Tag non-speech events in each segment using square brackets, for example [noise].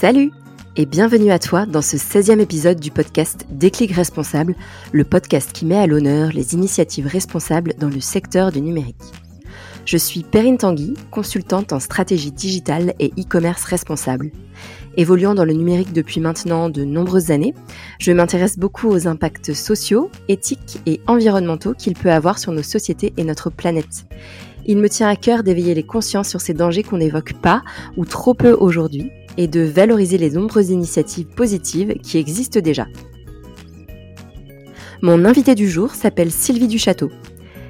Salut et bienvenue à toi dans ce 16e épisode du podcast Déclic Responsable, le podcast qui met à l'honneur les initiatives responsables dans le secteur du numérique. Je suis Perrine Tanguy, consultante en stratégie digitale et e-commerce responsable. Évoluant dans le numérique depuis maintenant de nombreuses années, je m'intéresse beaucoup aux impacts sociaux, éthiques et environnementaux qu'il peut avoir sur nos sociétés et notre planète. Il me tient à cœur d'éveiller les consciences sur ces dangers qu'on n'évoque pas ou trop peu aujourd'hui et de valoriser les nombreuses initiatives positives qui existent déjà. Mon invité du jour s'appelle Sylvie Duchâteau.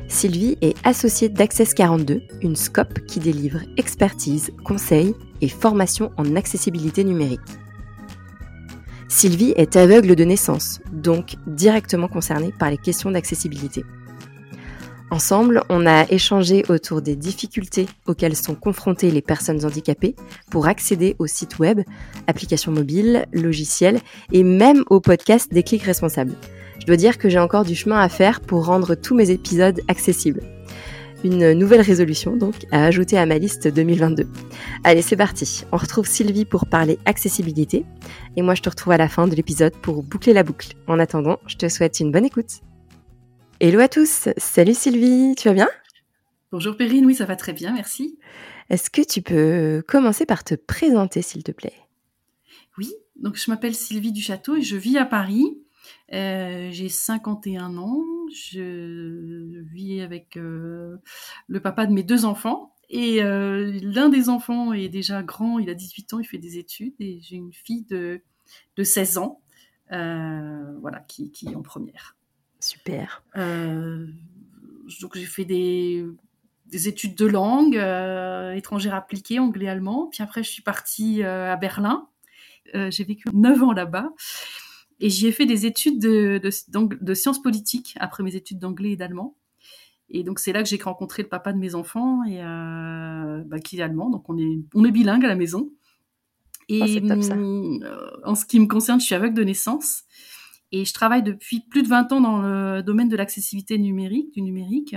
Sylvie est associée d'Access 42, une scope qui délivre expertise, conseils et formation en accessibilité numérique. Sylvie est aveugle de naissance, donc directement concernée par les questions d'accessibilité. Ensemble, on a échangé autour des difficultés auxquelles sont confrontées les personnes handicapées pour accéder aux sites web, applications mobiles, logiciels et même au podcast des clics responsables. Je dois dire que j'ai encore du chemin à faire pour rendre tous mes épisodes accessibles. Une nouvelle résolution donc à ajouter à ma liste 2022. Allez, c'est parti. On retrouve Sylvie pour parler accessibilité et moi je te retrouve à la fin de l'épisode pour boucler la boucle. En attendant, je te souhaite une bonne écoute. Hello à tous, salut Sylvie, tu vas bien? Bonjour Perrine, oui ça va très bien, merci. Est-ce que tu peux commencer par te présenter s'il te plaît? Oui, donc je m'appelle Sylvie Duchâteau et je vis à Paris. Euh, j'ai 51 ans, je vis avec euh, le papa de mes deux enfants. Et euh, l'un des enfants est déjà grand, il a 18 ans, il fait des études. Et j'ai une fille de, de 16 ans. Voilà, qui, qui est en première. Super. Euh, donc j'ai fait des, études de langue euh, étrangère appliquée, anglais, allemand. Puis après, je suis partie euh, à Berlin. j'ai vécu 9 ans là-bas. Et j'y ai fait des études de, de, sciences politiques après mes études d'anglais et d'allemand. Et donc c'est là que j'ai rencontré le papa de mes enfants et bah, qui est allemand. Donc on est on est bilingue à la maison. Et oh, en ce qui me concerne, je suis aveugle de naissance. Et je travaille depuis plus de 20 ans dans le domaine de l'accessibilité numérique, du numérique.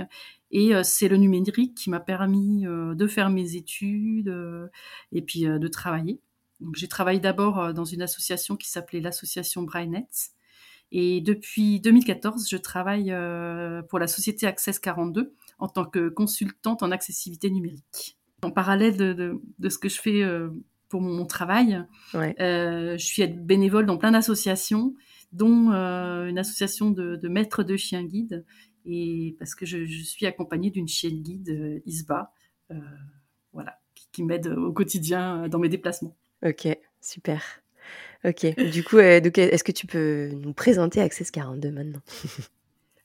Et euh, c'est le numérique qui m'a permis euh, de faire mes études euh, et puis de travailler. Donc, j'ai travaillé d'abord dans une association qui s'appelait l'association Brainnet. Et depuis 2014, je travaille pour la société Access 42 en tant que consultante en accessibilité numérique. En parallèle de, de, ce que je fais pour mon, travail, je suis bénévole dans plein d'associations dont euh, une association de, maîtres de chiens guides, et parce que je, suis accompagnée d'une chienne guide euh, Isba, euh, voilà, qui, m'aide au quotidien dans mes déplacements. Ok, super. Ok, du coup, est-ce que tu peux nous présenter Access 42 maintenant?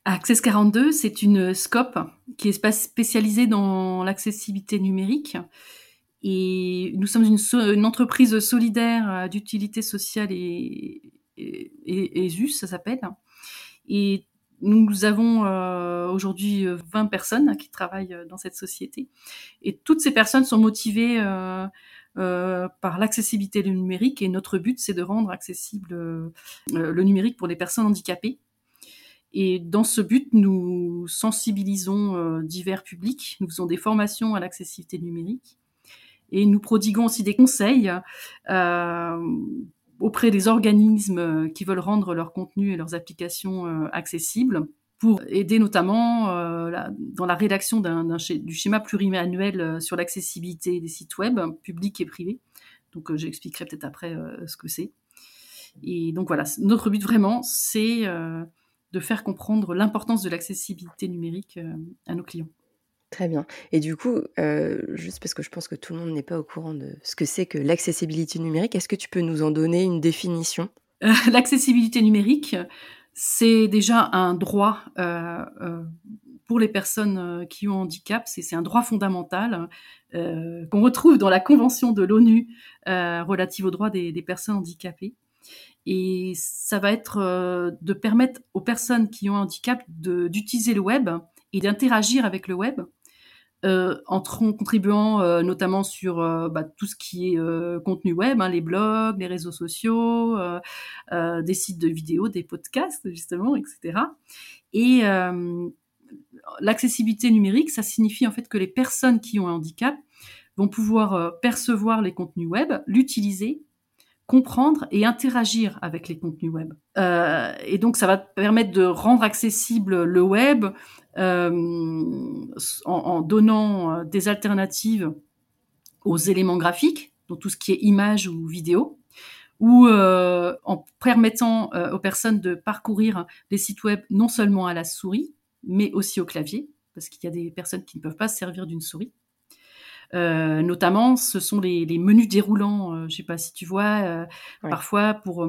Access 42, c'est une scope qui est spécialisée dans l'accessibilité numérique. Et nous sommes une, une entreprise solidaire d'utilité sociale et, ESUS, ça s'appelle. Et nous avons euh, aujourd'hui 20 personnes qui travaillent dans cette société. Et toutes ces personnes sont motivées euh, euh, par l'accessibilité du numérique. Et notre but, c'est de rendre accessible le numérique pour les personnes handicapées. Et dans ce but, nous sensibilisons divers publics. Nous faisons des formations à l'accessibilité numérique. Et nous prodiguons aussi des conseils auprès des organismes euh, qui veulent rendre leur contenu et leurs applications euh, accessibles pour aider notamment euh, dans la rédaction du schéma pluriannuel sur l'accessibilité des sites web publics et privés. Donc j'expliquerai peut-être après ce que c'est. Et donc voilà, notre but vraiment, c'est de faire comprendre l'importance de l'accessibilité numérique à nos clients. Très bien. Et du coup, euh, juste parce que je pense que tout le monde n'est pas au courant de ce que c'est que l'accessibilité numérique, est-ce que tu peux nous en donner une définition? Euh, [laughs] L'accessibilité numérique, c'est déjà un droit euh, pour les personnes qui ont handicap. C'est un droit fondamental qu'on retrouve dans la Convention de l'ONU relative aux droits des, des, personnes handicapées. Et ça va être de permettre aux personnes qui ont un handicap d'utiliser le web et d'interagir avec le web euh, en contribuant euh, notamment sur euh, bah, tout ce qui est euh, contenu web, hein, les blogs, les réseaux sociaux, des sites de vidéos, des podcasts justement, etc. Et l'accessibilité numérique, ça signifie en fait que les personnes qui ont un handicap vont pouvoir percevoir les contenus web, l'utiliser, comprendre et interagir avec les contenus web. Euh, et donc, ça va permettre de rendre accessible le web euh, en, donnant euh, des alternatives aux éléments graphiques, donc tout ce qui est image ou vidéo, ou en permettant aux personnes de parcourir les sites web non seulement à la souris, mais aussi au clavier, parce qu'il y a des personnes qui ne peuvent pas se servir d'une souris. Euh, notamment, ce sont les, les menus déroulants. Euh, je sais pas si tu vois, euh, ouais. parfois pour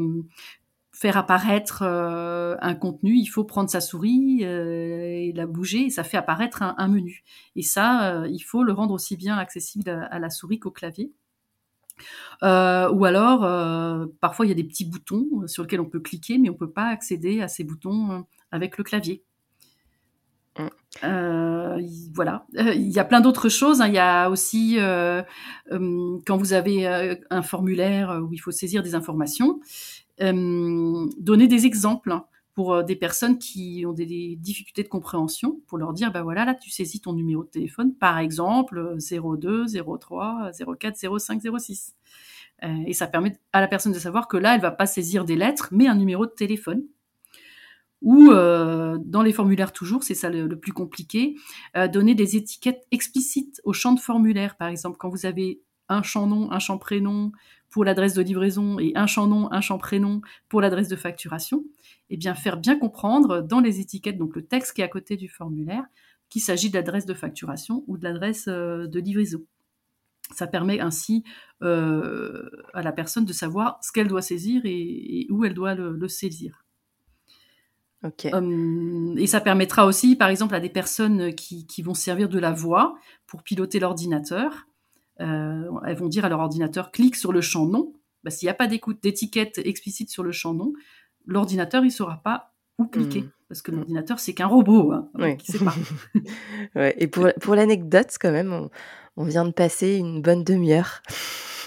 faire apparaître un contenu, il faut prendre sa souris et la bouger, et ça fait apparaître un, un menu. Et ça, il faut le rendre aussi bien accessible à, à la souris qu'au clavier. Euh, ou alors, euh, parfois, il y a des petits boutons sur lesquels on peut cliquer, mais on ne peut pas accéder à ces boutons avec le clavier. Euh, voilà, il y a plein d'autres choses. Hein. Il y a aussi euh, euh, quand vous avez euh, un formulaire où il faut saisir des informations, euh, donner des exemples pour des personnes qui ont des, des, difficultés de compréhension, pour leur dire, ben voilà, là tu saisis ton numéro de téléphone, par exemple 02 03 04 05 06. et ça permet à la personne de savoir que là, elle va pas saisir des lettres, mais un numéro de téléphone ou euh, dans les formulaires toujours, c'est ça le, plus compliqué, euh, donner des étiquettes explicites au champ de formulaire. Par exemple, quand vous avez un champ nom, un champ prénom pour l'adresse de livraison et un champ nom, un champ prénom pour l'adresse de facturation, eh bien faire bien comprendre dans les étiquettes, donc le texte qui est à côté du formulaire, qu'il s'agit de l'adresse de facturation ou de l'adresse euh, de livraison. Ça permet ainsi euh, à la personne de savoir ce qu'elle doit saisir et, où elle doit le saisir. Okay. Um, et ça permettra aussi, par exemple, à des personnes qui, qui vont servir de la voix pour piloter l'ordinateur. Euh, elles vont dire à leur ordinateur clique sur le champ. Bah, S'il n'y a pas d'écoute d'étiquette explicite sur le champ nom, l'ordinateur il saura pas où cliquer. Mmh. Parce que l'ordinateur, c'est qu'un robot. Hein, oui. sait pas. [laughs] ouais. Et pour, pour l'anecdote, quand même, on, on vient de passer une bonne demi-heure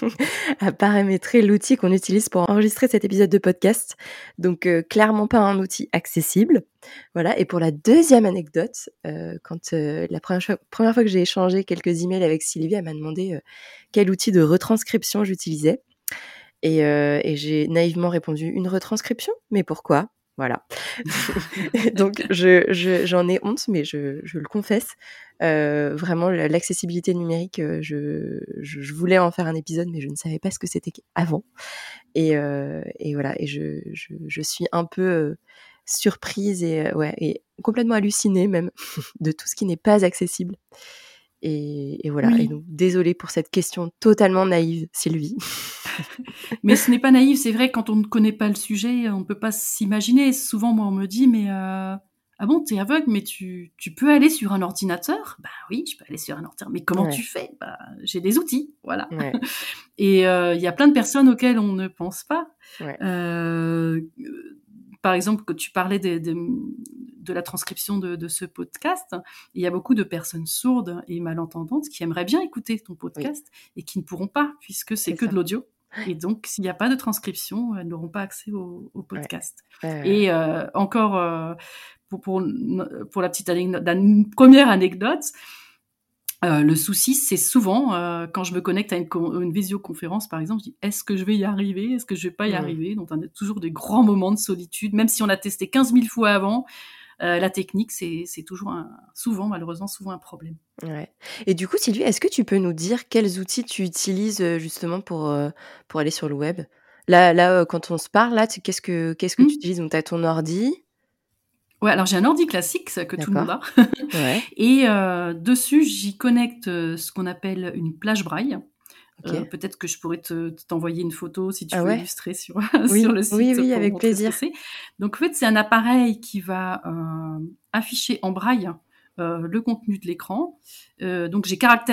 [laughs] à paramétrer l'outil qu'on utilise pour enregistrer cet épisode de podcast. Donc euh, clairement pas un outil accessible. Voilà. Et pour la deuxième anecdote, euh, quand euh, la première fois, première fois que j'ai échangé quelques emails avec Sylvie, elle m'a demandé quel outil de retranscription j'utilisais. Et j'ai naïvement répondu une retranscription, mais pourquoi? Voilà. [laughs] [laughs] Donc, je, je, j'en ai honte, mais je, je le confesse. Euh, vraiment, l'accessibilité numérique, euh, je, je, voulais en faire un épisode, mais je ne savais pas ce que c'était avant. Et, euh, et voilà, et je, je, je, suis un peu euh, surprise et, ouais, et complètement hallucinée même [laughs] de tout ce qui n'est pas accessible. Et, et, voilà. Oui. Et donc, désolée pour cette question totalement naïve, Sylvie. [laughs] mais ce n'est pas naïf, c'est vrai, quand on ne connaît pas le sujet, on ne peut pas s'imaginer. Souvent, moi, on me dit, mais euh, ah bon, t'es aveugle, mais tu, tu peux aller sur un ordinateur? Bah oui, je peux aller sur un ordinateur. Mais comment ouais. tu fais? Bah j'ai des outils, voilà. Ouais. [laughs] Et il euh, y a plein de personnes auxquelles on ne pense pas. Ouais. Euh, par exemple, que tu parlais de, de, de la transcription de, de, ce podcast, il y a beaucoup de personnes sourdes et malentendantes qui aimeraient bien écouter ton podcast oui. et qui ne pourront pas, puisque c'est que ça. de l'audio. Et donc, s'il n'y a pas de transcription, elles n'auront pas accès au, au podcast. Ouais. Et euh, encore, euh, pour, pour, pour, la petite anecdote, la première anecdote, euh, le souci, c'est souvent euh, quand je me connecte à une, une, visioconférence, par exemple, je dis est-ce que je vais y arriver? Est-ce que je vais pas y mmh. arriver? Donc, on a toujours des grands moments de solitude, même si on a testé 15 000 fois avant. Euh, la technique, c'est toujours un, souvent, malheureusement, souvent un problème. Ouais. Et du coup, Sylvie, est-ce que tu peux nous dire quels outils tu utilises euh, justement pour, euh, pour aller sur le web? Là, là quand on se parle, là, qu'est-ce que, qu'est-ce que mmh. tu utilises? Donc, tu as ton ordi Ouais, alors j'ai un ordi classique que tout le monde a. [laughs] ouais. Et euh, dessus, j'y connecte ce qu'on appelle une plage braille. Okay. Euh, Peut-être que je pourrais t'envoyer te, une photo si tu ah veux ouais? illustrer sur, [laughs] oui. sur le site. Oui, oui, avec plaisir. Donc en fait, c'est un appareil qui va euh, afficher en braille euh, le contenu de l'écran. Euh, donc j'ai 40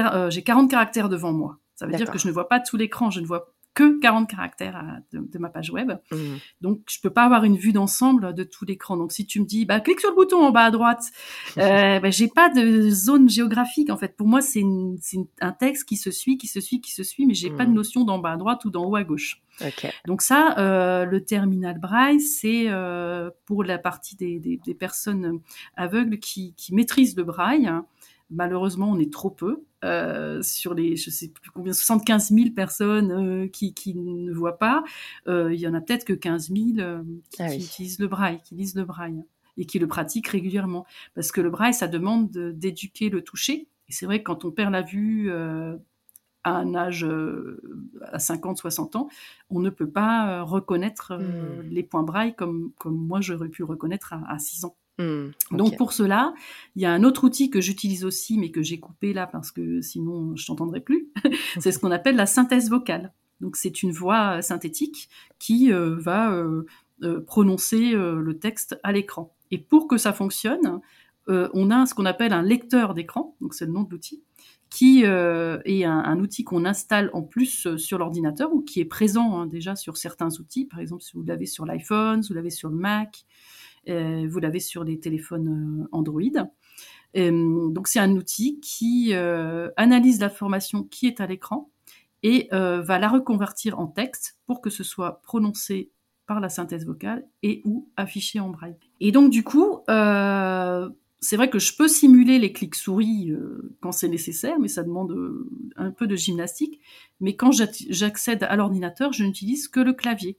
caractères devant moi. Ça veut dire que je ne vois pas tout l'écran, je ne vois que 40 caractères à, de, de, ma page web. Mmh. Donc, je peux pas avoir une vue d'ensemble de tout l'écran. Donc, si tu me dis, bah, clique sur le bouton en bas à droite, [laughs] euh, bah, j'ai pas de zone géographique, en fait. Pour moi, c'est un texte qui se suit, qui se suit, qui se suit, mais j'ai mmh. pas de notion d'en bas à droite ou d'en haut à gauche. Okay. Donc ça, euh, le terminal braille, c'est euh, pour la partie des, des, des, personnes aveugles qui, qui maîtrisent le braille. Malheureusement, on est trop peu. Euh, sur les, je sais plus combien, 75 000 personnes euh, qui, qui, ne voient pas, euh, il y en a peut-être que 15 000 euh, qui, ah qui, utilisent le braille, qui lisent le braille et qui le pratiquent régulièrement. Parce que le braille, ça demande d'éduquer le toucher. Et c'est vrai que quand on perd la vue euh, à un âge à 50, 60 ans, on ne peut pas reconnaître mmh. les points braille comme, comme moi j'aurais pu reconnaître à, à 6 ans. Mmh, Donc pour cela, il y a un autre outil que j'utilise aussi, mais que j'ai coupé là parce que sinon je t'entendrai plus. [laughs] c'est ce qu'on appelle la synthèse vocale. Donc c'est une voix euh, synthétique qui euh, va euh, prononcer le texte à l'écran. Et pour que ça fonctionne, on a ce qu'on appelle un lecteur d'écran, donc c'est le nom de l'outil, qui est un, outil qu'on installe en plus sur l'ordinateur ou qui est présent hein, déjà sur certains outils. Par exemple, si vous l'avez sur l'iPhone, si vous l'avez sur le Mac, vous l'avez sur les téléphones euh, Android. Euh, donc c'est un outil qui analyse l'information qui est à l'écran et va la reconvertir en texte pour que ce soit prononcé par la synthèse vocale et ou affiché en braille. Et donc du coup, c'est vrai que je peux simuler les clics souris quand c'est nécessaire, mais ça demande un peu de gymnastique. Mais quand j'accède à l'ordinateur, je n'utilise que le clavier.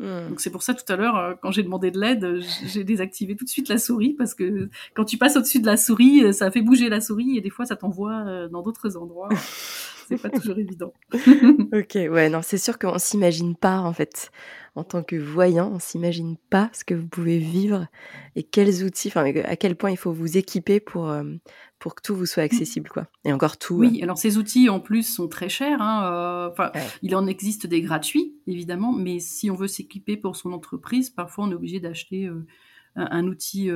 Hmm. Donc c'est pour ça tout à l'heure, euh, quand j'ai demandé de l'aide, j'ai désactivé tout de suite la souris parce que quand tu passes au-dessus de la souris, euh, ça fait bouger la souris et des fois ça t'envoie euh, dans d'autres endroits. [laughs] c'est pas toujours évident. ok, ouais, non, c'est sûr qu'on s'imagine pas en fait en tant que voyant, on s'imagine pas ce que vous pouvez vivre et quels outils, enfin à quel point il faut vous équiper pour pour que tout vous soit accessible, quoi. Et encore tout. Oui, euh. alors ces outils en plus sont très chers. Hein, euh, il en existe des gratuits, évidemment, mais si on veut s'équiper pour son entreprise, parfois on est obligé d'acheter euh, un, outil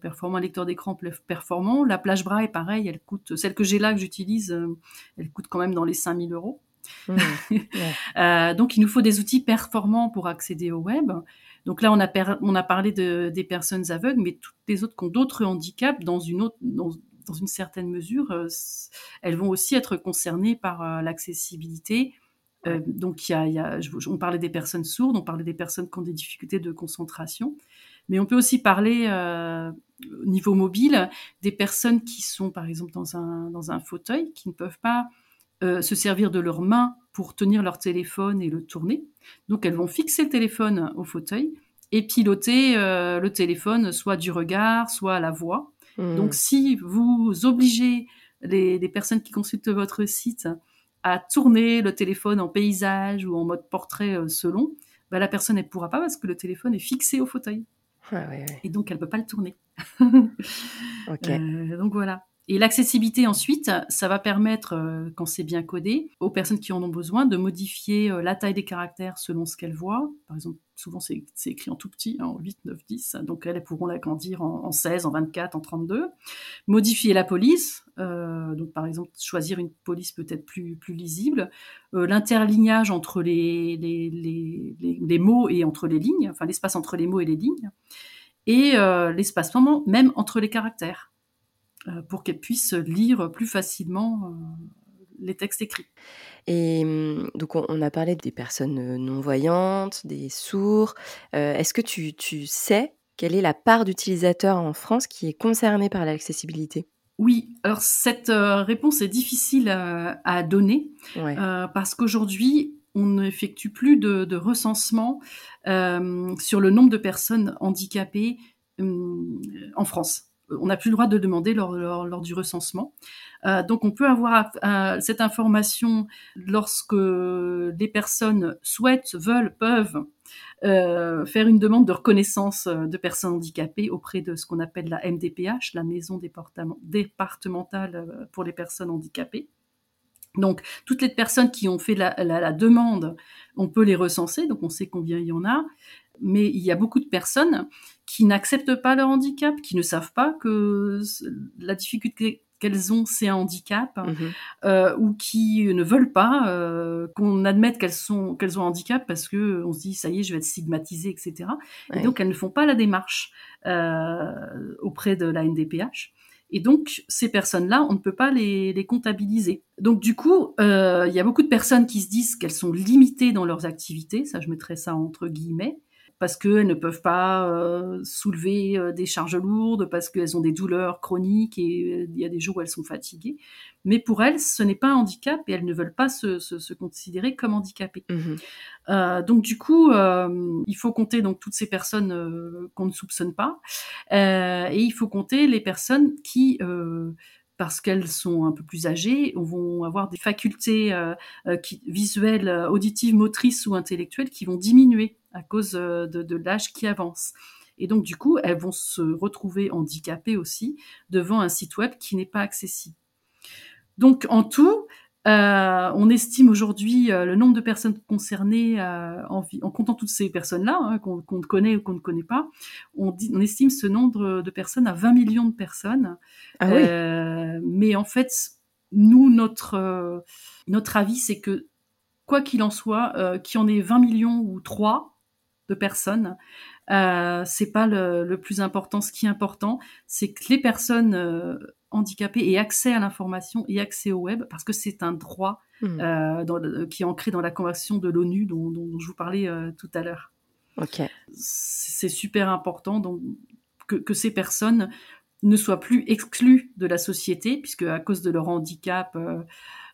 performant, un lecteur d'écran performant. La plage braille, pareil, elle coûte, celle que j'ai là que j'utilise, elle coûte quand même dans les 5000 euros. Mmh, [laughs] donc il nous faut des outils performants pour accéder au web. Donc là, on a, on a parlé de, des personnes aveugles, mais toutes les autres qui ont d'autres handicaps dans une autre, dans, dans une certaine mesure, euh, elles vont aussi être concernées par euh, l'accessibilité. Euh, donc, il y a, y a, on parlait des personnes sourdes, on parlait des personnes qui ont des difficultés de concentration, mais on peut aussi parler au niveau mobile des personnes qui sont, par exemple, dans un, dans un fauteuil, qui ne peuvent pas se servir de leurs mains pour tenir leur téléphone et le tourner. Donc, elles vont fixer le téléphone au fauteuil et piloter le téléphone soit du regard, soit à la voix. Donc, hmm. si vous obligez les, personnes qui consultent votre site à tourner le téléphone en paysage ou en mode portrait euh, selon, bah, la personne ne pourra pas parce que le téléphone est fixé au fauteuil. Et donc, elle peut pas le tourner. [laughs] Euh, donc voilà. Et l'accessibilité ensuite, ça va permettre, euh, quand c'est bien codé, aux personnes qui en ont besoin de modifier euh, la taille des caractères selon ce qu'elles voient. Par exemple, souvent c'est écrit en tout petit, hein, en 8, 9, 10, donc elles pourront l'agrandir en, en, 16, en 24, en 32. Modifier la police, euh, donc par exemple choisir une police peut-être plus, lisible. L'interlignage entre les, mots et entre les lignes, enfin l'espace entre les mots et les lignes. Et euh, l'espacement même entre les caractères. Euh, pour qu'elles puissent lire plus facilement euh, les textes écrits. Et hum, donc on, a parlé des personnes euh, non-voyantes, des sourds. Est-ce que tu, tu, sais quelle est la part d'utilisateurs en France qui est concernée par l'accessibilité? Oui, alors cette réponse est difficile à, donner parce qu'aujourd'hui, on n'effectue plus de, de recensement sur le nombre de personnes handicapées hum, en France on n'a plus le droit de demander lors, du recensement. Euh, donc on peut avoir euh, cette information lorsque des personnes souhaitent, veulent, peuvent euh, faire une demande de reconnaissance de personnes handicapées auprès de ce qu'on appelle la MDPH, la maison départementale pour les personnes handicapées. Donc toutes les personnes qui ont fait la demande, on peut les recenser, donc on sait combien il y en a. Mais il y a beaucoup de personnes qui n'acceptent pas leur handicap, qui ne savent pas que la difficulté qu'elles ont, c'est un handicap, mhm. euh, ou qui ne veulent pas euh, qu'on admette qu'elles sont qu'elles ont un handicap parce que on se dit ça y est, je vais être stigmatisée, etc. Et donc elles ne font pas la démarche euh, auprès de la NDPH. Et donc, ces personnes-là, on ne peut pas les, les comptabiliser. Donc, du coup, il y a beaucoup de personnes qui se disent qu'elles sont limitées dans leurs activités, ça je mettrais ça entre guillemets, parce qu'elles ne peuvent pas soulever des charges lourdes, parce qu'elles ont des douleurs chroniques et il y a des jours où elles sont fatiguées. Mais pour elles, ce n'est pas un handicap et elles ne veulent pas se, considérer comme handicapées. Mmh donc du coup, il faut compter donc toutes ces personnes qu'on ne soupçonne pas et il faut compter les personnes qui parce qu'elles sont un peu plus âgées, vont avoir des facultés euh, euh, visuelles, euh, auditives, motrices ou intellectuelles qui vont diminuer à cause de, l'âge qui avance. Et donc, du coup, elles vont se retrouver handicapées aussi devant un site web qui n'est pas accessible. Donc, en tout, euh, on estime aujourd'hui euh, le nombre de personnes concernées euh, en, en, comptant toutes ces personnes-là, hein, qu'on connaît ou qu'on ne connaît pas. On, on, estime ce nombre de personnes à 20 millions de personnes. Ah oui. mais en fait, nous, notre, notre avis, c'est que quoi qu'il en soit, qu'il y en ait 20 millions ou 3 de personnes, euh, c'est pas le, le, plus important. Ce qui est important, c'est que les personnes handicapés aient accès à l'information et accès au web, parce que c'est un droit hmm. euh, qui est ancré dans la Convention de l'ONU dont, je vous parlais euh, tout à l'heure. C'est super important donc, que, ces personnes ne soient plus exclues de la société, puisque à cause de leur handicap,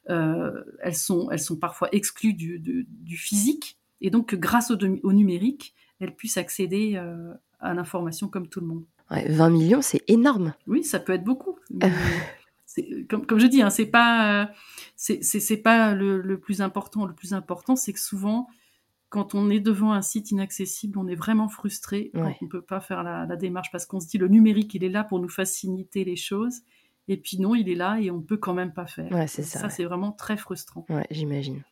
euh, elles, sont, elles sont parfois exclues du, du physique, et donc que grâce au, au numérique, elles puissent accéder à l'information comme tout le monde. 20 millions, c'est énorme. Oui, ça peut être beaucoup. [laughs] comme, comme je dis, hein, c'est pas, c'est pas le, plus important. Le plus important, c'est que souvent, quand on est devant un site inaccessible, on est vraiment frustré quand on ne peut pas faire la, démarche parce qu'on se dit le numérique, il est là pour nous faciliter les choses. Et puis non, il est là et on ne peut quand même pas faire. c'est ça. Ça, c'est vraiment très frustrant. Ouais, j'imagine.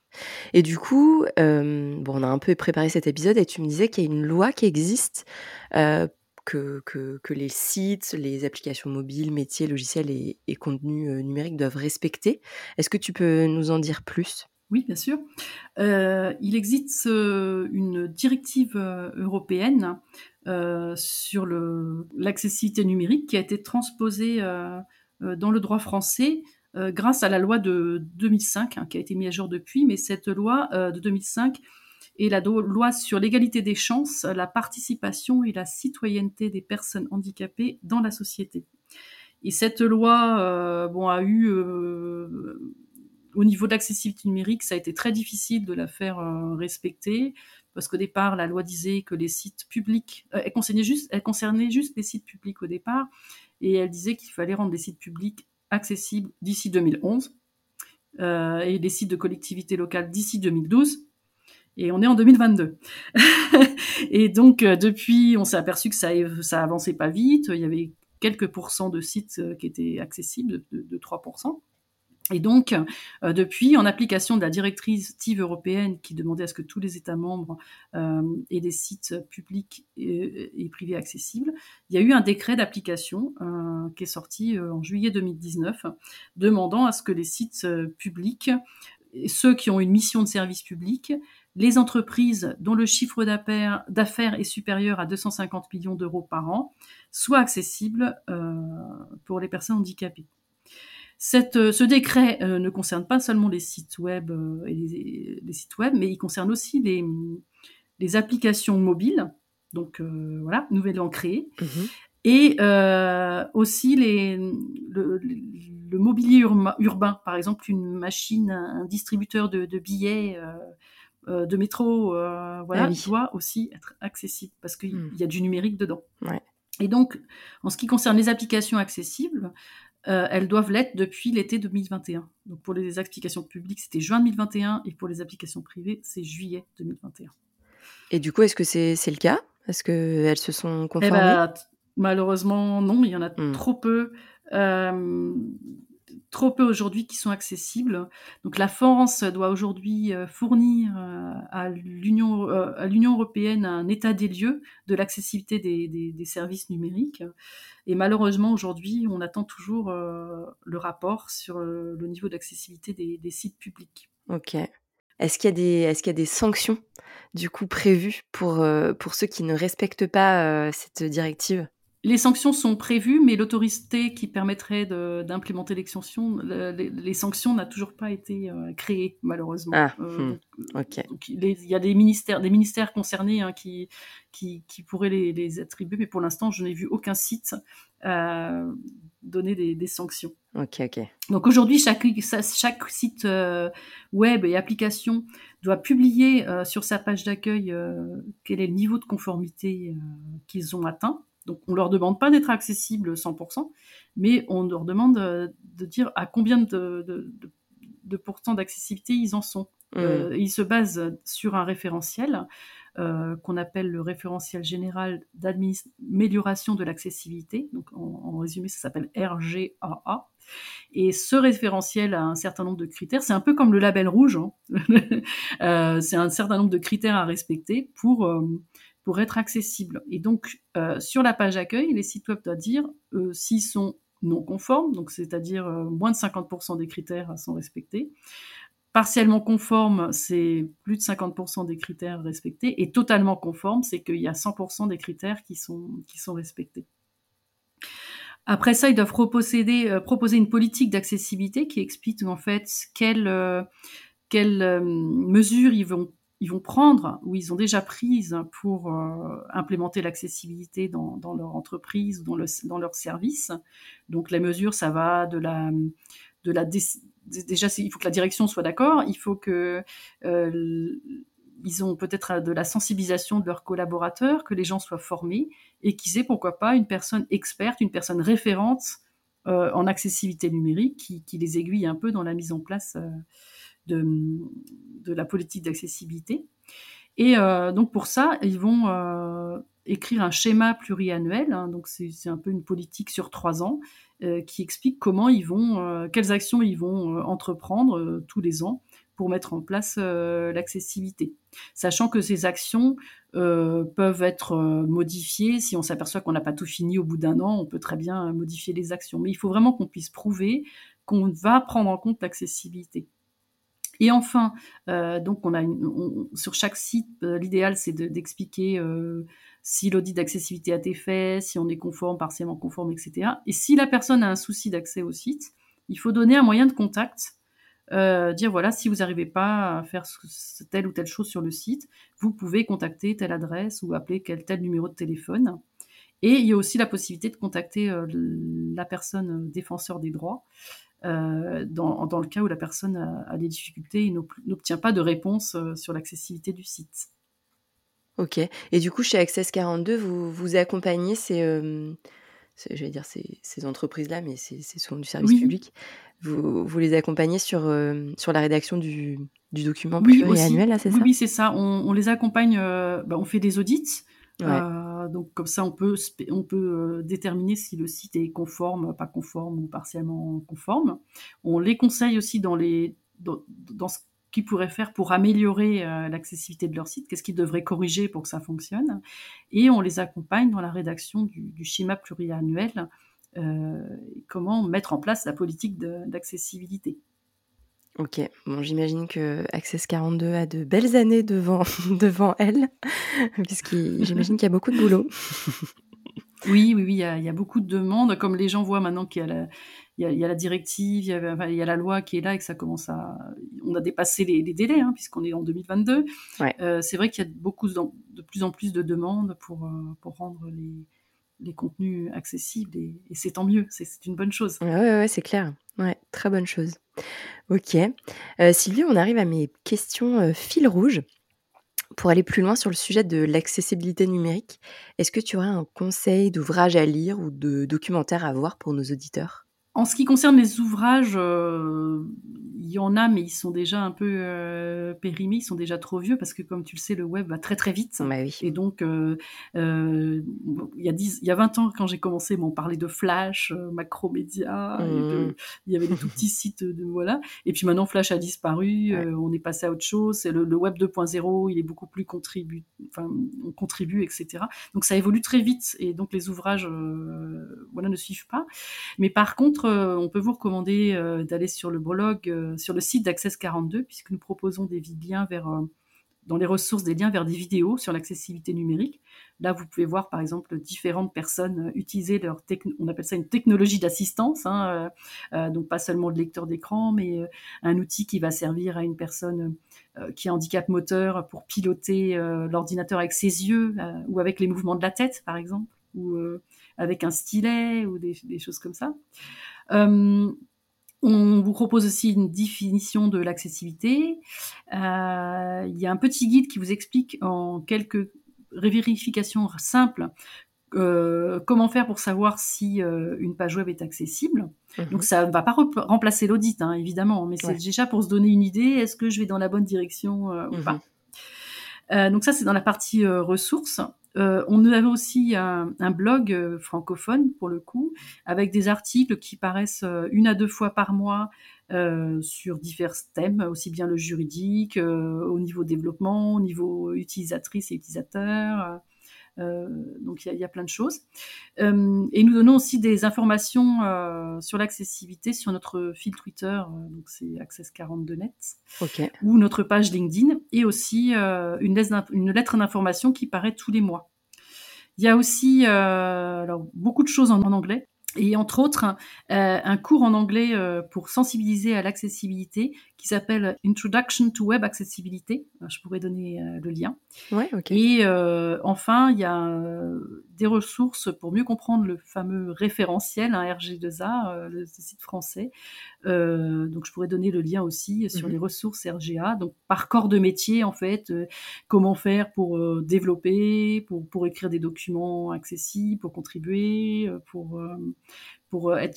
Et du coup, euh, bon, on a un peu préparé cet épisode et tu me disais qu'il y a une loi qui existe euh, que, que, les sites, les applications mobiles, métiers, logiciels et, contenus numériques doivent respecter. Est-ce que tu peux nous en dire plus? Oui, bien sûr. il existe une directive européenne sur l'accessibilité numérique qui a été transposée dans le droit français grâce à la loi de 2005, hein, qui a été mise à jour depuis, mais cette loi de 2005 et la loi sur l'égalité des chances, la participation et la citoyenneté des personnes handicapées dans la société. Et cette loi euh, bon, a eu, euh, au niveau de l'accessibilité numérique, ça a été très difficile de la faire euh, respecter, parce qu'au départ, la loi disait que les sites publics, elle, concernait juste, elle concernait juste les sites publics au départ, et elle disait qu'il fallait rendre les sites publics accessibles d'ici 2011, et les sites de collectivités locales d'ici 2012 et on est en 2022. [laughs] et donc euh, depuis, on s'est aperçu que ça, ça avançait pas vite. Il y avait quelques pourcents de sites euh, qui étaient accessibles, de, 3%. Et donc, euh, depuis, en application de la directive européenne qui demandait à ce que tous les États membres aient des sites publics et, privés accessibles, il y a eu un décret d'application qui est sorti en juillet 2019, demandant à ce que les sites publics, ceux qui ont une mission de service public, les entreprises dont le chiffre d'affaires est supérieur à 250 millions d'euros par an soient accessibles euh, pour les personnes handicapées. Euh, ce décret euh, ne concerne pas seulement les sites web et les, sites web, mais il concerne aussi les, applications mobiles, donc voilà, nouvellement créées, mhm. et aussi les, le, mobilier urbain, par exemple une machine, un distributeur de, de billets euh, de métro, euh, voilà, ah doit aussi être accessible parce qu'il hmm. y a du numérique dedans. Et donc, en ce qui concerne les applications accessibles, euh, elles doivent l'être depuis l'été 2021. Donc pour les applications publiques, c'était juin 2021 et pour les applications privées, c'est juillet 2021. Et du coup, est-ce que c'est le cas? Est-ce qu'elles se sont eh conformées? ben, Malheureusement, non, il y en a hmm. trop peu trop peu aujourd'hui qui sont accessibles. Donc la France doit aujourd'hui euh, fournir euh, à l'Union euh, à l'Union européenne un état des lieux de l'accessibilité des, services numériques. Et malheureusement aujourd'hui, on attend toujours le rapport sur le niveau d'accessibilité des, sites publics. Ok. Est-ce qu'il y est-ce qu'il y a des sanctions du coup prévues pour pour ceux qui ne respectent pas cette directive? Les sanctions sont prévues, mais l'autorité qui permettrait d'implémenter les sanctions, les, sanctions n'a toujours pas été euh, créée, malheureusement. Ah, euh, hmm, il y a des ministères, des ministères concernés hein, qui, qui, pourraient les, attribuer, mais pour l'instant, je n'ai vu aucun site euh, donner des, sanctions. Ok, ok. Donc aujourd'hui, chaque, chaque site web et application doit publier sur sa page d'accueil quel est le niveau de conformité qu'ils ont atteint donc on leur demande pas d'être accessible 100%, mais on leur demande euh, de, dire à combien de, de, pourcents d'accessibilité ils en sont. Mmh. Euh, ils se basent sur un référentiel euh, qu'on appelle le référentiel général d'amélioration de l'accessibilité. Donc en, résumé, ça s'appelle RGAA. Et ce référentiel a un certain nombre de critères. C'est un peu comme le label rouge. Hein. [laughs] c'est un certain nombre de critères à respecter pour pour être accessible. Et donc, euh, sur la page accueil, les sites web doivent dire euh, s'ils sont non conformes, donc c'est-à-dire euh, moins de 50% des critères sont respectés. Partiellement conforme, c'est plus de 50% des critères respectés. Et totalement conforme, c'est qu'il y a 100% des critères qui sont, qui sont respectés. Après ça, ils doivent proposer, proposer une politique d'accessibilité qui explique en fait quelles, quelles mesures ils vont ils vont prendre ou ils ont déjà prises pour euh, implémenter l'accessibilité dans, leur entreprise dans, dans leur service. Donc la mesure, ça va de la, déjà il faut que la direction soit d'accord, il faut que euh, ils ont peut-être de la sensibilisation de leurs collaborateurs, que les gens soient formés et qu'ils aient pourquoi pas une personne experte, une personne référente euh, en accessibilité numérique qui, qui, les aiguille un peu dans la mise en place de, la politique d'accessibilité. Et euh, donc pour ça, ils vont euh, écrire un schéma pluriannuel. Hein. donc c'est un peu une politique sur trois ans euh, qui explique comment ils vont, quelles actions ils vont entreprendre tous les ans pour mettre en place l'accessibilité. Sachant que ces actions peuvent être modifiées si on s'aperçoit qu'on n'a pas tout fini au bout d'un an, on peut très bien modifier les actions. Mais il faut vraiment qu'on puisse prouver qu'on va prendre en compte l'accessibilité. Et enfin, euh, donc on a sur chaque site, euh, l'idéal c'est d'expliquer euh, si l'audit d'accessibilité a été fait, si on est conforme, partiellement conforme, etc. Et si la personne a un souci d'accès au site, il faut donner un moyen de contact, dire voilà, si vous n'arrivez pas à faire telle ou telle chose sur le site, vous pouvez contacter telle adresse ou appeler quel tel numéro de téléphone. Et il y a aussi la possibilité de contacter la personne défenseur des droits euh, dans, dans, le cas où la personne a, des difficultés et n'obtient pas de réponse euh, sur l'accessibilité du site. Ok. Et du coup, chez Access 42, vous, vous accompagnez ces, euh, je vais dire ces, ces entreprises-là, mais c'est souvent du service public. Vous, vous, les accompagnez sur, sur la rédaction du, du document oui, pluriannuel, c'est ça? Oui, c'est ça. On, on, les accompagne, bah, on fait des audits. Euh, donc comme ça, on peut, on peut euh, déterminer si le site est conforme, pas conforme ou partiellement conforme. On les conseille aussi dans, les, dans, ce qu'ils pourraient faire pour améliorer euh, l'accessibilité de leur site, qu'est-ce qu'ils devraient corriger pour que ça fonctionne. Et on les accompagne dans la rédaction du, schéma pluriannuel, comment mettre en place la politique d'accessibilité. Ok, bon, j'imagine que Access 42 a de belles années devant, [laughs] devant elle, puisqu'il j'imagine qu'il y a beaucoup de boulot. [laughs] oui, oui, oui, il y, a, beaucoup de demandes, comme les gens voient maintenant qu'il y a la, il y a, la directive, il y, a, il y, a, la loi qui est là et que ça commence à... On a dépassé les, délais, hein, puisqu'on est en 2022. Euh, c'est vrai qu'il y a beaucoup de, plus en plus de demandes pour, euh, pour rendre les, les contenus accessibles et, c'est tant mieux, c'est une bonne chose. Ouais, ouais, c'est clair. Ouais, très bonne chose. Ok. Euh, Sylvie, on arrive à mes questions euh, fil rouge. Pour aller plus loin sur le sujet de l'accessibilité numérique, est-ce que tu aurais un conseil d'ouvrage à lire ou de documentaire à voir pour nos auditeurs? En ce qui concerne les ouvrages, euh, il y en a, mais ils sont déjà un peu euh, périmés, ils sont déjà trop vieux parce que, comme tu le sais, le web va très très vite. Bah oui. Et donc, euh, il, y a il y a 20 ans, quand j'ai commencé, on parlait de Flash, Macromédia, mmh. il y avait des tout petits [laughs] sites, de, voilà. Et puis maintenant, Flash a disparu, on est passé à autre chose. Le, le web 2.0, il est beaucoup plus contribu, enfin, on contribue, etc. Donc ça évolue très vite et donc les ouvrages, voilà, ne suivent pas. Mais par contre, on peut vous recommander euh, d'aller sur le blog, euh, sur le site d'Access 42, puisque nous proposons dans les ressources des liens vers des vidéos sur l'accessibilité numérique. Là, vous pouvez voir, par exemple, différentes personnes utiliser leur on appelle ça une technologie d'assistance, hein, donc pas seulement le lecteur d'écran, mais un outil qui va servir à une personne qui a handicap moteur pour piloter l'ordinateur avec ses yeux ou avec les mouvements de la tête, par exemple, ou avec un stylet ou des choses comme ça. On vous propose aussi une définition de l'accessibilité. Euh, il y a un petit guide qui vous explique en quelques vérifications simples euh, comment faire pour savoir si euh, une page web est accessible. Mhm. Donc ça ne va pas remplacer l'audit, hein, évidemment, mais c'est déjà pour se donner une idée, est-ce que je vais dans la bonne direction ou mhm. pas. donc ça, c'est dans la partie ressources. Euh, on avait aussi un, blog euh, francophone, pour le coup, avec des articles qui paraissent euh, une à deux fois par mois sur divers thèmes, aussi bien le juridique, au niveau développement, au niveau utilisatrice et utilisateur. Donc il y, a plein de choses. et nous donnons aussi des informations sur l'accessibilité sur notre fil Twitter, donc c'est Access42net, ou notre page LinkedIn, et aussi une lettre d'information qui paraît tous les mois. Il y a aussi euh, alors, beaucoup de choses en, anglais. Et entre autres, euh, un cours en anglais euh, pour sensibiliser à l'accessibilité qui s'appelle Introduction to Web Accessibility. Je pourrais donner le lien. Ouais, ok. Et enfin, il y a des ressources pour mieux comprendre le fameux référentiel, un RG2A, le site français. donc, je pourrais donner le lien aussi sur mhm. les ressources RGA. Donc, par corps de métier, en fait, comment faire pour développer, pour, pour écrire des documents accessibles, pour contribuer, pour pour être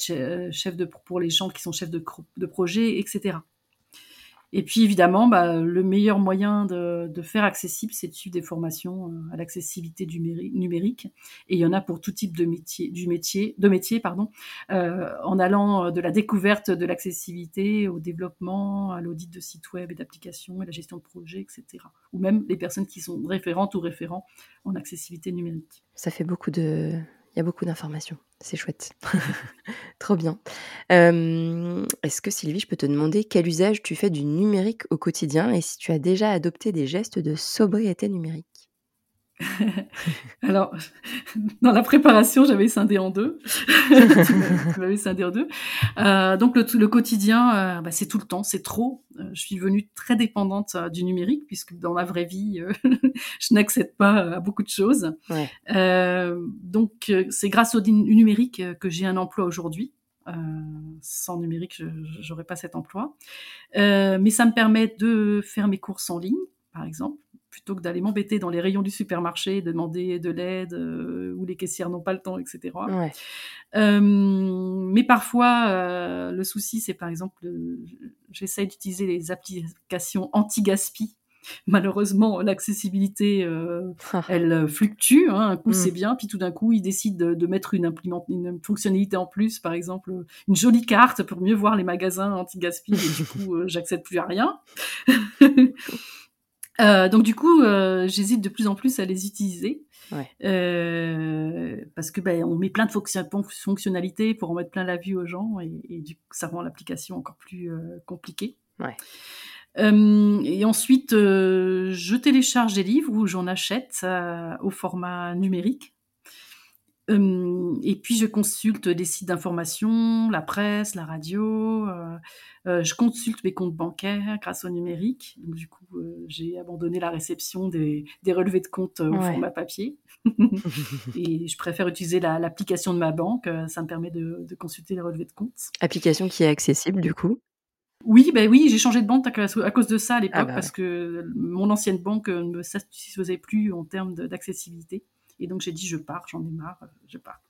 chef de pour les gens qui sont chefs de, de projet, etc. Et puis évidemment, bah, le meilleur moyen de, faire accessible, c'est de suivre des formations euh, à l'accessibilité numérique. Et il y en a pour tout type de métier, du métier, de métier, pardon, euh, en allant euh, de la découverte de l'accessibilité au développement, à l'audit de sites web et d'applications, et la gestion de projets, etc. Ou même les personnes qui sont référentes ou référents en accessibilité numérique. Ça fait beaucoup de, il y a beaucoup d'informations. C'est chouette. [laughs] Trop bien. Est-ce que Sylvie, je peux te demander quel usage tu fais du numérique au quotidien et si tu as déjà adopté des gestes de sobriété numérique? [laughs] Alors, [laughs] dans la préparation, j'avais scindé en deux. [laughs] j'avais scindé en deux. Euh, donc, le, le quotidien, euh, bah, c'est tout le temps, c'est trop. Euh, je suis devenue très dépendante du numérique, puisque dans la vraie vie, je n'accède pas à beaucoup de choses. donc, c'est grâce au numérique que j'ai un emploi aujourd'hui. sans numérique, je n'aurais pas cet emploi. mais ça me permet de faire mes courses en ligne, par exemple plutôt que d'aller m'embêter dans les rayons du supermarché, demander de l'aide, euh, où les caissières n'ont pas le temps, etc. Euh, mais parfois, euh, le souci, c'est par exemple, j'essaye d'utiliser les applications anti-gaspi. Malheureusement, l'accessibilité, [laughs] elle fluctue. Hein. Un coup, mm. c'est bien, puis tout d'un coup, ils décident de, mettre une, une, fonctionnalité en plus, par exemple, une jolie carte pour mieux voir les magasins anti-gaspi, et du coup, j'accède plus à rien. [laughs] Euh, donc du coup, euh, j'hésite de plus en plus à les utiliser. Euh, parce que ben, on met plein de fonctionnalités pour en mettre plein la vue aux gens et, du coup, ça rend l'application encore plus compliquée. et ensuite, je télécharge des livres ou j'en achète au format numérique. Et puis je consulte des sites d'information, la presse, la radio. Euh, je consulte mes comptes bancaires grâce au numérique. Donc, du coup, euh, j'ai abandonné la réception des, relevés de compte euh, au format papier. [laughs] et je préfère utiliser l'application de ma banque. Ça me permet de, consulter les relevés de compte. Application qui est accessible, du coup oui, ben oui, j'ai changé de banque à cause de ça à l'époque ah bah parce que mon ancienne banque ne me satisfaisait plus en termes d'accessibilité. Et donc j'ai dit je pars, j'en ai marre, je pars.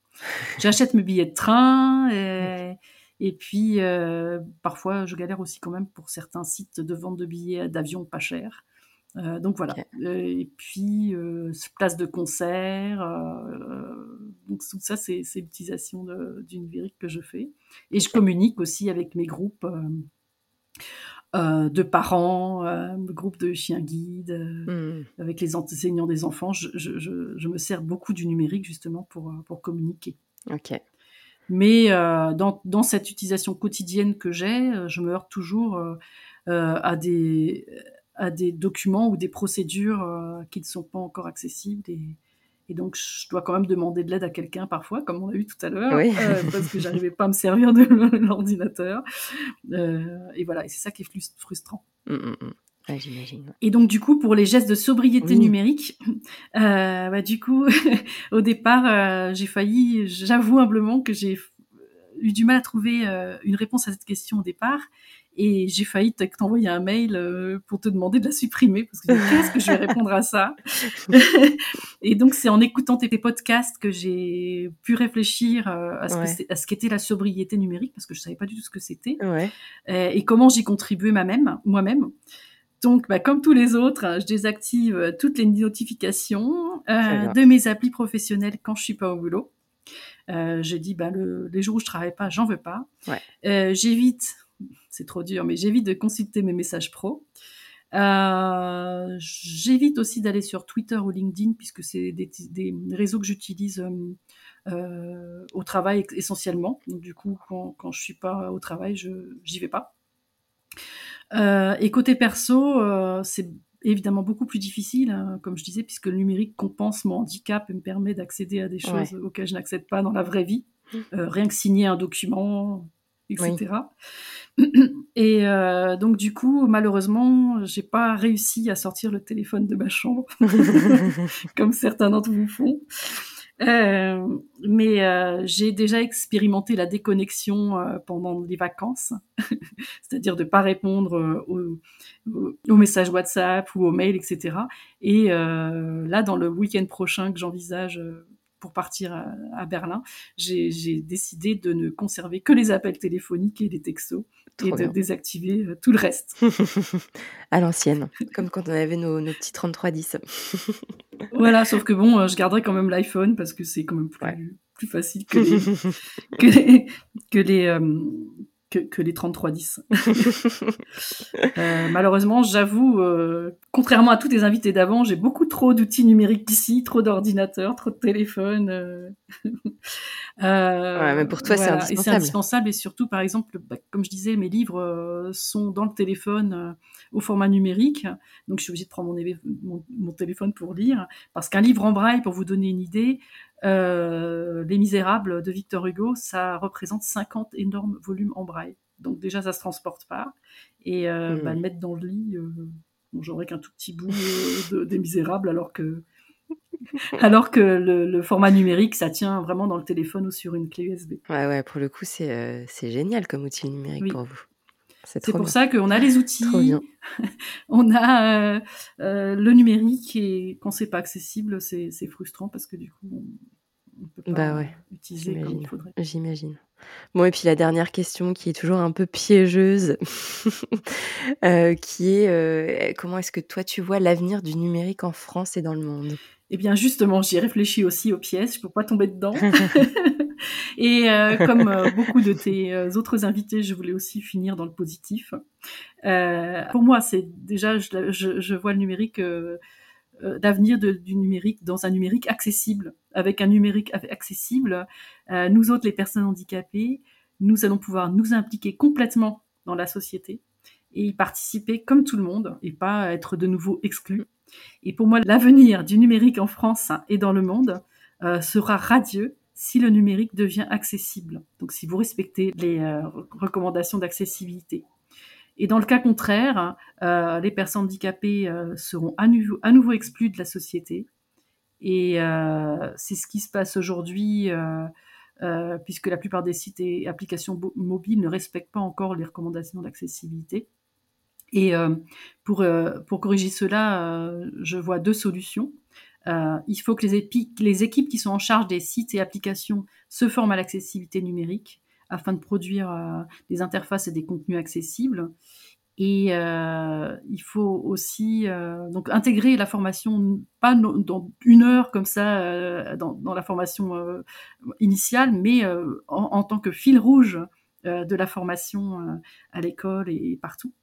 J'achète mes billets de train et, et puis, euh, parfois, je galère aussi quand même pour certains sites de vente de billets d'avion pas chers. Euh, donc voilà. Euh, et puis, place de concert. donc tout ça, c'est l'utilisation du numérique que je fais. Et je communique aussi avec mes groupes de parents, euh, groupe de chiens guides, mmh. avec les enseignants des enfants. Je, je, je, me sers beaucoup du numérique justement pour, pour communiquer. Ok. Mais euh, dans, dans, cette utilisation quotidienne que j'ai, euh, je me heurte toujours euh, à des à des documents ou des procédures qui ne sont pas encore accessibles. Et, et donc, je dois quand même demander de l'aide à quelqu'un parfois, comme on a vu tout à l'heure, [laughs] parce que j'arrivais pas à me servir de [laughs] l'ordinateur. et voilà, et c'est ça qui est frustrant. Mmh, mmh, mmh. j'imagine. Et donc du coup, pour les gestes de sobriété numérique, euh, bah, du coup, [laughs] au départ, euh, j'ai failli, j'avoue humblement que j'ai eu du mal à trouver euh, une réponse à cette question au départ. Et j'ai failli t'envoyer un mail euh, pour te demander de la supprimer parce que qu'est-ce que je vais répondre à ça? [laughs] Et donc c'est en écoutant tes podcasts que j'ai pu réfléchir euh, à ce qu'était la sobriété numérique parce que je savais pas du tout ce que c'était ouais. et comment j'y contribuais moi-même. Moi-même. Donc, bah, comme tous les autres, je désactive toutes les notifications euh, de mes applis professionnelles quand je suis pas au boulot. Euh, je dis, bah, le, les jours où je travaille pas, j'en veux pas. Ouais. Euh, j'évite, c'est trop dur, mais j'évite de consulter mes messages pro. Euh, j'évite aussi d'aller sur Twitter ou LinkedIn puisque c'est des, des, réseaux que j'utilise euh, au travail essentiellement. Donc, du coup, quand, quand je suis pas au travail, je j'y vais pas. Euh, et côté perso, euh, c'est évidemment beaucoup plus difficile, hein, comme je disais, puisque le numérique compense mon handicap et me permet d'accéder à des choses auxquelles je n'accède pas dans la vraie vie. Mmh. Euh, rien que signer un document, etc. [clears throat] Et euh, donc du coup, malheureusement, j'ai pas réussi à sortir le téléphone de ma chambre, [laughs] [laughs] comme certains d'entre vous font. Euh, mais euh, j'ai déjà expérimenté la déconnexion euh, pendant les vacances, [laughs] c'est-à-dire de pas répondre aux, aux, messages WhatsApp ou aux mails, etc. Et là, dans le week-end prochain que j'envisage pour partir à, Berlin, j'ai décidé de ne conserver que les appels téléphoniques et les textos et de désactiver euh, tout le reste. [laughs] à l'ancienne, comme quand on avait nos, nos petits 3310. [laughs] voilà, sauf que bon, euh, je garderai quand même l'iPhone parce que c'est quand même plus, plus facile que les, que les, que les, euh, que, que les 3310. [laughs] euh, malheureusement, j'avoue, euh, contrairement à tous les invités d'avant, j'ai beaucoup trop d'outils numériques ici, trop d'ordinateurs, trop de téléphones. Euh... [laughs] euh ouais, mais pour toi, voilà. c'est indispensable. Et c'est indispensable. Et surtout, par exemple, bah, comme je disais, mes livres sont dans le téléphone au format numérique. Donc, je suis obligée de prendre mon, mon, mon téléphone pour lire. Parce qu'un livre en braille, pour vous donner une idée, Les Misérables de Victor Hugo, ça représente 50 énormes volumes en braille. Donc déjà, ça se transporte pas. Et euh, mmh. bah, le mettre dans le lit, euh, bon, j'aurais qu'un tout petit bout euh, de, des Misérables, alors que [laughs] alors que le, le, format numérique, ça tient vraiment dans le téléphone ou sur une clé USB. Ouais, ouais, pour le coup, c'est euh, génial comme outil numérique oui. pour vous. C'est pour bien. ça qu'on a les outils, [laughs] on a euh, euh, le numérique et quand c'est pas accessible, c'est frustrant parce que du coup, on, on peut pas bah ouais, utiliser comme il faudrait. J'imagine. Bon, et puis la dernière question qui est toujours un peu piégeuse, [laughs] euh, qui est euh, comment est-ce que toi tu vois l'avenir du numérique en France et dans le monde? Eh bien, justement, j'y ai réfléchi aussi aux pièces, je peux pas tomber dedans? [laughs] [laughs] Et euh, comme euh, beaucoup de tes euh, autres invités, je voulais aussi finir dans le positif. Pour moi, c'est déjà, je, je, vois le numérique, l'avenir du numérique dans un numérique accessible. Avec un numérique accessible, nous autres, les personnes handicapées, nous allons pouvoir nous impliquer complètement dans la société et y participer comme tout le monde et pas être de nouveau exclus. Et pour moi, l'avenir du numérique en France et dans le monde sera radieux si le numérique devient accessible. Donc si vous respectez les euh, recommandations d'accessibilité. Et dans le cas contraire, euh, les personnes handicapées euh, seront à nouveau, exclues de la société. Et c'est ce qui se passe aujourd'hui, puisque la plupart des sites et applications mobiles ne respectent pas encore les recommandations d'accessibilité. Et pour corriger cela, je vois deux solutions. Euh, il faut que les, équipes qui sont en charge des sites et applications se forment à l'accessibilité numérique afin de produire euh, des interfaces et des contenus accessibles. Et euh, il faut aussi donc intégrer la formation pas dans une heure comme ça dans, la formation initiale, mais en, en, tant que fil rouge de la formation à l'école et, et partout.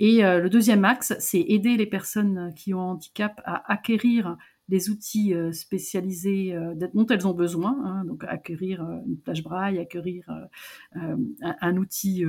Et le deuxième axe, c'est aider les personnes qui ont un handicap à acquérir des outils euh, spécialisés euh, dont elles ont besoin, hein, donc acquérir euh, une plage braille, acquérir un, un, outil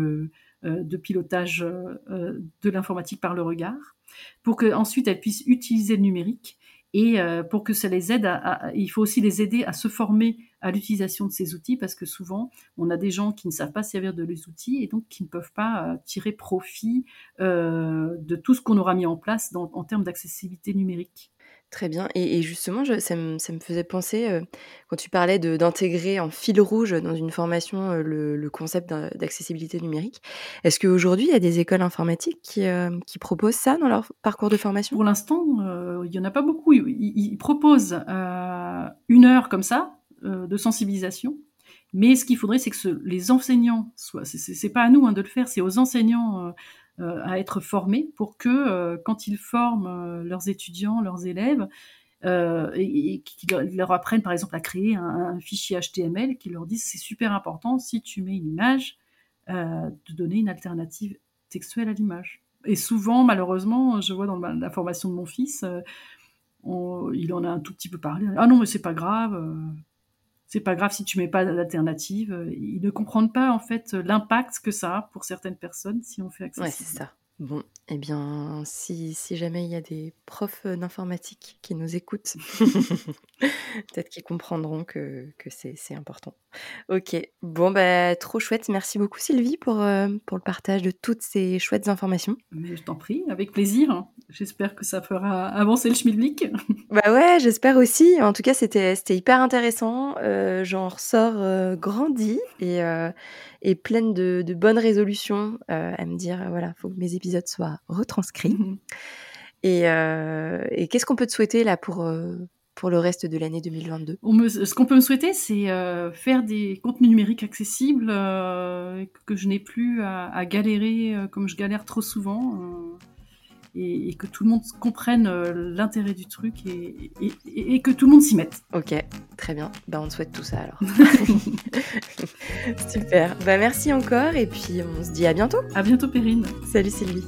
de pilotage de l'informatique par le regard, pour qu'ensuite elles puissent utiliser le numérique et pour que ça les aide à, il faut aussi les aider à se former à l'utilisation de ces outils parce que souvent on a des gens qui ne savent pas servir de les outils et donc qui ne peuvent pas tirer profit de tout ce qu'on aura mis en place en termes d'accessibilité numérique. Très bien. Et, justement, ça, me, faisait penser, euh, quand tu parlais d'intégrer en fil rouge dans une formation euh, le, concept d'accessibilité numérique, est-ce qu'aujourd'hui, il y a des écoles informatiques qui, euh, proposent ça dans leur parcours de formation? Pour l'instant, il n'y en a pas beaucoup. Ils, proposent une heure comme ça de sensibilisation. Mais ce qu'il faudrait, c'est que les enseignants soient. C'est pas à nous hein, de le faire, c'est aux enseignants à être formés pour que euh, quand ils forment euh, leurs étudiants, leurs élèves, et, qu'ils leur apprennent par exemple à créer un, fichier HTML, qui leur disent c'est super important si tu mets une image, de donner une alternative textuelle à l'image. Et souvent, malheureusement, je vois dans la formation de mon fils, il en a un tout petit peu parlé. Ah non, mais c'est pas grave c'est pas grave si tu mets pas d'alternative. Ils ne comprennent pas en fait l'impact que ça a pour certaines personnes si on fait accessible. Ouais, c'est ça. Bon, eh bien, si, si jamais il y a des profs d'informatique qui nous écoutent, [laughs] peut-être qu'ils comprendront que, que c'est important. Ok, bon, bah, trop chouette. Merci beaucoup Sylvie pour, euh, pour le partage de toutes ces chouettes informations. Mais je t'en prie, avec plaisir. J'espère que ça fera avancer le schmilblick. [laughs] bah ouais, j'espère aussi. En tout cas, c'était hyper intéressant. Euh, J'en ressors euh, grandi et, et pleine de, bonnes résolutions euh, à me dire, voilà, faut que mes épisodes soient retranscrits. [laughs] Mhm. Et, qu'est-ce qu'on peut te souhaiter là pour, pour le reste de l'année 2022 Ce qu'on peut me souhaiter, c'est faire des contenus numériques accessibles, que je n'ai plus à galérer comme je galère trop souvent et, que tout le monde comprenne euh, l'intérêt du truc et, que tout le monde s'y mette. Ok, très bien. Bah, on te souhaite tout ça alors. [laughs] [laughs] Super. Bah, merci encore et puis on se dit à bientôt. À bientôt, Perrine. Salut Sylvie.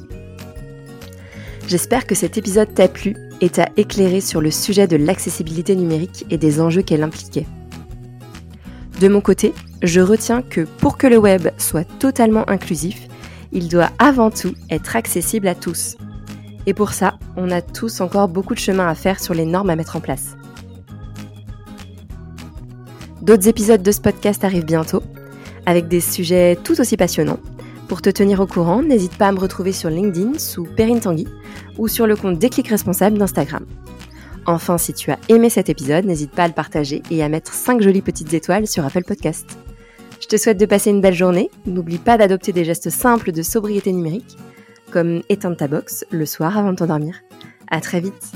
J'espère que cet épisode t'a plu et t'a éclairé sur le sujet de l'accessibilité numérique et des enjeux qu'elle impliquait. De mon côté, je retiens que pour que le web soit totalement inclusif, il doit avant tout être accessible à tous. Et pour ça, on a tous encore beaucoup de chemin à faire sur les normes à mettre en place. D'autres épisodes de ce podcast arrivent bientôt, avec des sujets tout aussi passionnants. Pour te tenir au courant, n'hésite pas à me retrouver sur LinkedIn sous Perrine Tanguy ou sur le compte Déclic Responsable d'Instagram. Enfin, si tu as aimé cet épisode, n'hésite pas à le partager et à mettre 5 jolies petites étoiles sur Apple Podcast. Je te souhaite de passer une belle journée. N'oublie pas d'adopter des gestes simples de sobriété numérique comme éteindre ta box le soir avant de t'endormir. À très vite.